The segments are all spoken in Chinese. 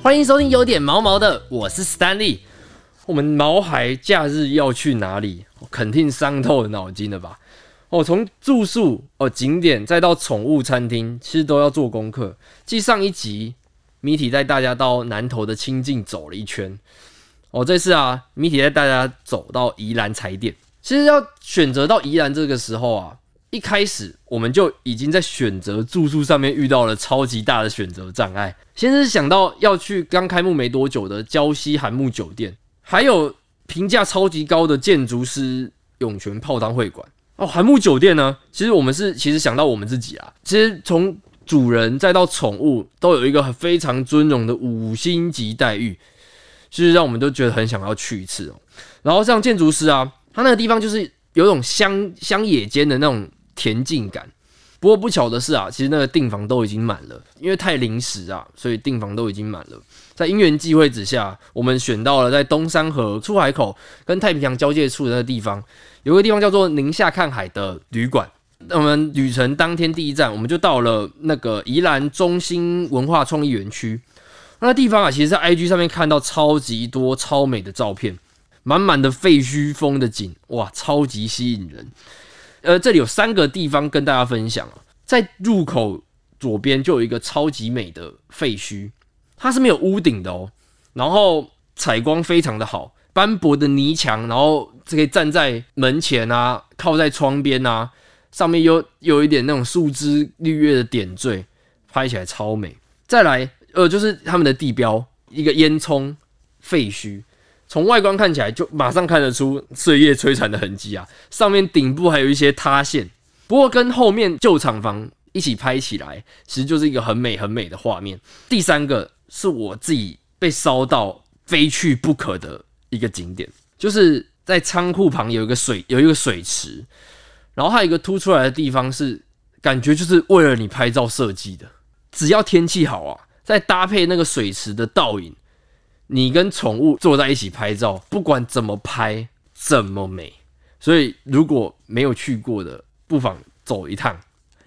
欢迎收听有点毛毛的，我是 Stanley。我们毛孩假日要去哪里？肯定伤透了脑筋了吧？哦，从住宿哦景点再到宠物餐厅，其实都要做功课。继上一集，米体带大家到南投的清境走了一圈。哦，这次啊，米体带大家走到宜兰踩点。其实要选择到宜兰这个时候啊，一开始我们就已经在选择住宿上面遇到了超级大的选择障碍。先是想到要去刚开幕没多久的礁溪韩木酒店，还有评价超级高的建筑师涌泉泡汤会馆。哦，韩木酒店呢，其实我们是其实想到我们自己啊，其实从主人再到宠物都有一个非常尊荣的五星级待遇，就是让我们都觉得很想要去一次哦。然后像建筑师啊。他那个地方就是有种乡乡野间的那种恬静感。不过不巧的是啊，其实那个订房都已经满了，因为太临时啊，所以订房都已经满了。在因缘际会之下，我们选到了在东山河出海口跟太平洋交界处的那个地方，有个地方叫做宁夏看海的旅馆。那我们旅程当天第一站，我们就到了那个宜兰中心文化创意园区。那地方啊，其实，在 IG 上面看到超级多超美的照片。满满的废墟风的景，哇，超级吸引人。呃，这里有三个地方跟大家分享，在入口左边就有一个超级美的废墟，它是没有屋顶的哦，然后采光非常的好，斑驳的泥墙，然后可以站在门前啊，靠在窗边啊，上面有有一点那种树枝绿叶的点缀，拍起来超美。再来，呃，就是他们的地标，一个烟囱废墟。从外观看起来，就马上看得出岁月摧残的痕迹啊！上面顶部还有一些塌陷，不过跟后面旧厂房一起拍起来，其实就是一个很美很美的画面。第三个是我自己被烧到非去不可的一个景点，就是在仓库旁有一个水有一个水池，然后还有一个凸出来的地方，是感觉就是为了你拍照设计的。只要天气好啊，再搭配那个水池的倒影。你跟宠物坐在一起拍照，不管怎么拍，怎么美。所以如果没有去过的，不妨走一趟，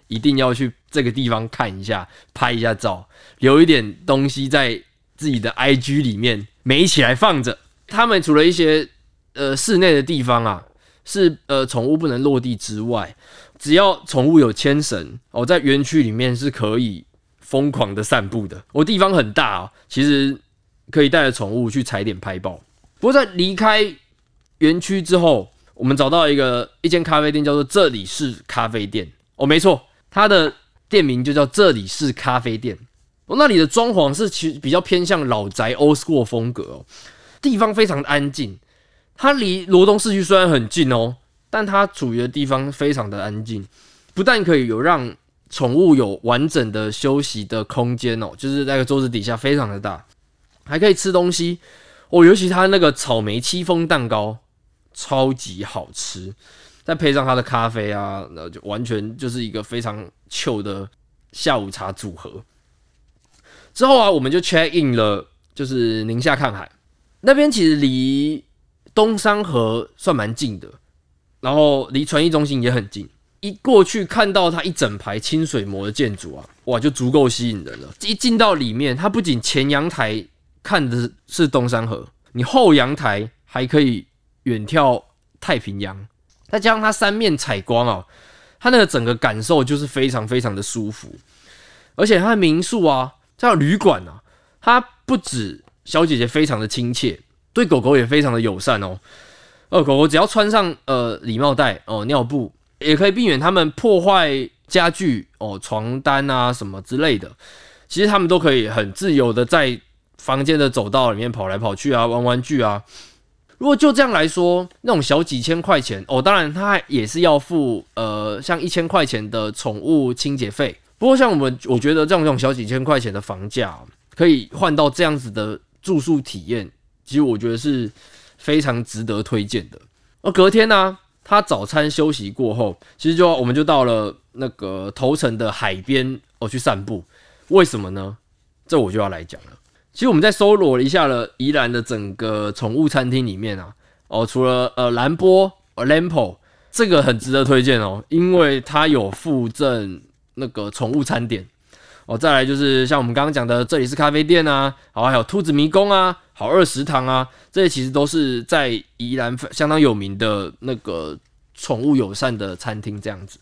一定要去这个地方看一下，拍一下照，留一点东西在自己的 IG 里面，美起来放着。他们除了一些呃室内的地方啊，是呃宠物不能落地之外，只要宠物有牵绳哦，在园区里面是可以疯狂的散步的。我地方很大啊，其实。可以带着宠物去踩点拍照。不过在离开园区之后，我们找到一个一间咖啡店，叫做这里是咖啡店。哦，没错，它的店名就叫这里是咖啡店。哦，那里的装潢是其实比较偏向老宅 old school 风格哦，地方非常安静。它离罗东市区虽然很近哦，但它处于的地方非常的安静，不但可以有让宠物有完整的休息的空间哦，就是那个桌子底下非常的大。还可以吃东西哦，尤其它那个草莓戚风蛋糕超级好吃，再配上它的咖啡啊，那就完全就是一个非常秀的下午茶组合。之后啊，我们就 check in 了，就是宁夏看海那边，其实离东山河算蛮近的，然后离传艺中心也很近。一过去看到它一整排清水模的建筑啊，哇，就足够吸引人了。一进到里面，它不仅前阳台。看的是东山河，你后阳台还可以远眺太平洋，再加上它三面采光啊，它那个整个感受就是非常非常的舒服。而且它的民宿啊，叫旅馆啊，它不止小姐姐非常的亲切，对狗狗也非常的友善哦。呃，狗狗只要穿上呃礼帽带哦，尿布也可以避免它们破坏家具哦，床单啊什么之类的，其实它们都可以很自由的在。房间的走道里面跑来跑去啊，玩玩具啊。如果就这样来说，那种小几千块钱哦，当然他也是要付呃，像一千块钱的宠物清洁费。不过像我们，我觉得这种这种小几千块钱的房价，可以换到这样子的住宿体验，其实我觉得是非常值得推荐的。而隔天呢，他早餐休息过后，其实就我们就到了那个头城的海边哦去散步。为什么呢？这我就要来讲了。其实我们在搜罗了一下了宜兰的整个宠物餐厅里面啊，哦，除了呃蓝波 Lampo 这个很值得推荐哦，因为它有附赠那个宠物餐点哦，再来就是像我们刚刚讲的，这里是咖啡店啊，好，还有兔子迷宫啊，好二食堂啊，这些其实都是在宜兰相当有名的那个宠物友善的餐厅这样子。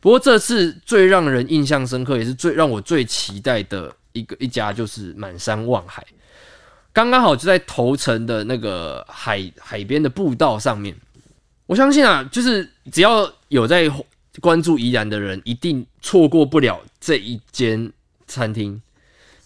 不过这次最让人印象深刻，也是最让我最期待的一个一家，就是满山望海，刚刚好就在头城的那个海海边的步道上面。我相信啊，就是只要有在。关注宜兰的人一定错过不了这一间餐厅，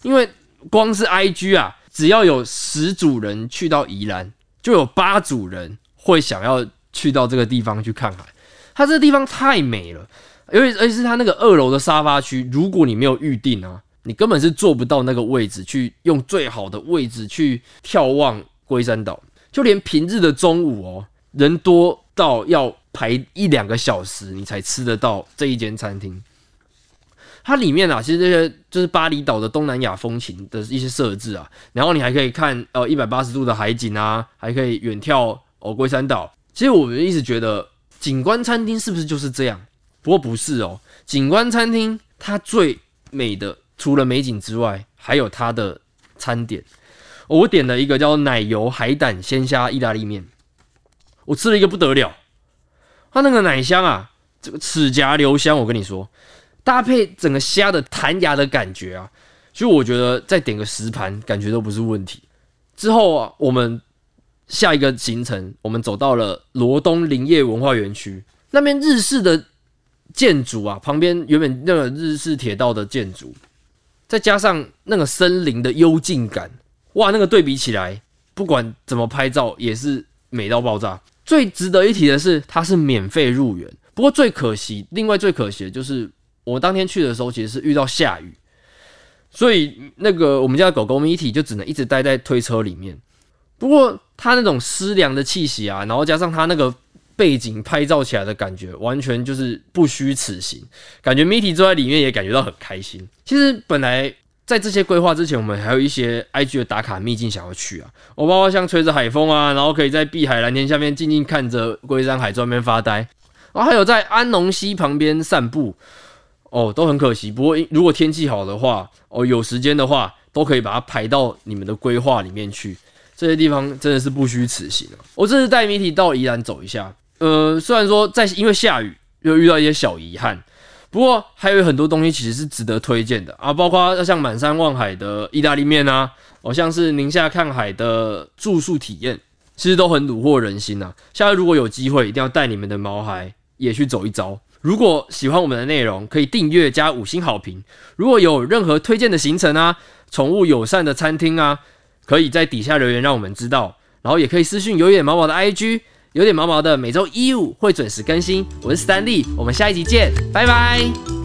因为光是 IG 啊，只要有十组人去到宜兰，就有八组人会想要去到这个地方去看海。它这个地方太美了，因为而且是它那个二楼的沙发区，如果你没有预定啊，你根本是坐不到那个位置去用最好的位置去眺望龟山岛。就连平日的中午哦，人多到要。排一两个小时，你才吃得到这一间餐厅。它里面啊，其实这些就是巴厘岛的东南亚风情的一些设置啊。然后你还可以看呃一百八十度的海景啊，还可以远眺哦龟山岛。其实我们一直觉得景观餐厅是不是就是这样？不过不是哦，景观餐厅它最美的除了美景之外，还有它的餐点。我点了一个叫奶油海胆鲜虾意大利面，我吃了一个不得了。它那个奶香啊，这个齿颊留香，我跟你说，搭配整个虾的弹牙的感觉啊，所以我觉得再点个十盘，感觉都不是问题。之后啊，我们下一个行程，我们走到了罗东林业文化园区那边，日式的建筑啊，旁边原本那个日式铁道的建筑，再加上那个森林的幽静感，哇，那个对比起来，不管怎么拍照也是美到爆炸。最值得一提的是，它是免费入园。不过最可惜，另外最可惜的就是我当天去的时候，其实是遇到下雨，所以那个我们家的狗狗米体就只能一直待在推车里面。不过它那种湿凉的气息啊，然后加上它那个背景拍照起来的感觉，完全就是不虚此行。感觉米体坐在里面也感觉到很开心。其实本来。在这些规划之前，我们还有一些 IG 的打卡秘境想要去啊。我包括像吹着海风啊，然后可以在碧海蓝天下面静静看着龟山海专边发呆，然后还有在安农溪旁边散步，哦，都很可惜。不过如果天气好的话，哦，有时间的话，都可以把它排到你们的规划里面去。这些地方真的是不虚此行啊。我这次带谜题到宜兰走一下，呃，虽然说在因为下雨又遇到一些小遗憾。不过还有很多东西其实是值得推荐的啊，包括像满山望海的意大利面啊，哦，像是宁夏看海的住宿体验，其实都很虏获人心呐。下次如果有机会，一定要带你们的毛孩也去走一遭。如果喜欢我们的内容，可以订阅加五星好评。如果有任何推荐的行程啊，宠物友善的餐厅啊，可以在底下留言让我们知道，然后也可以私信有点毛毛的 IG。有点毛毛的，每周一五会准时更新。我是 Stanley，我们下一集见，拜拜。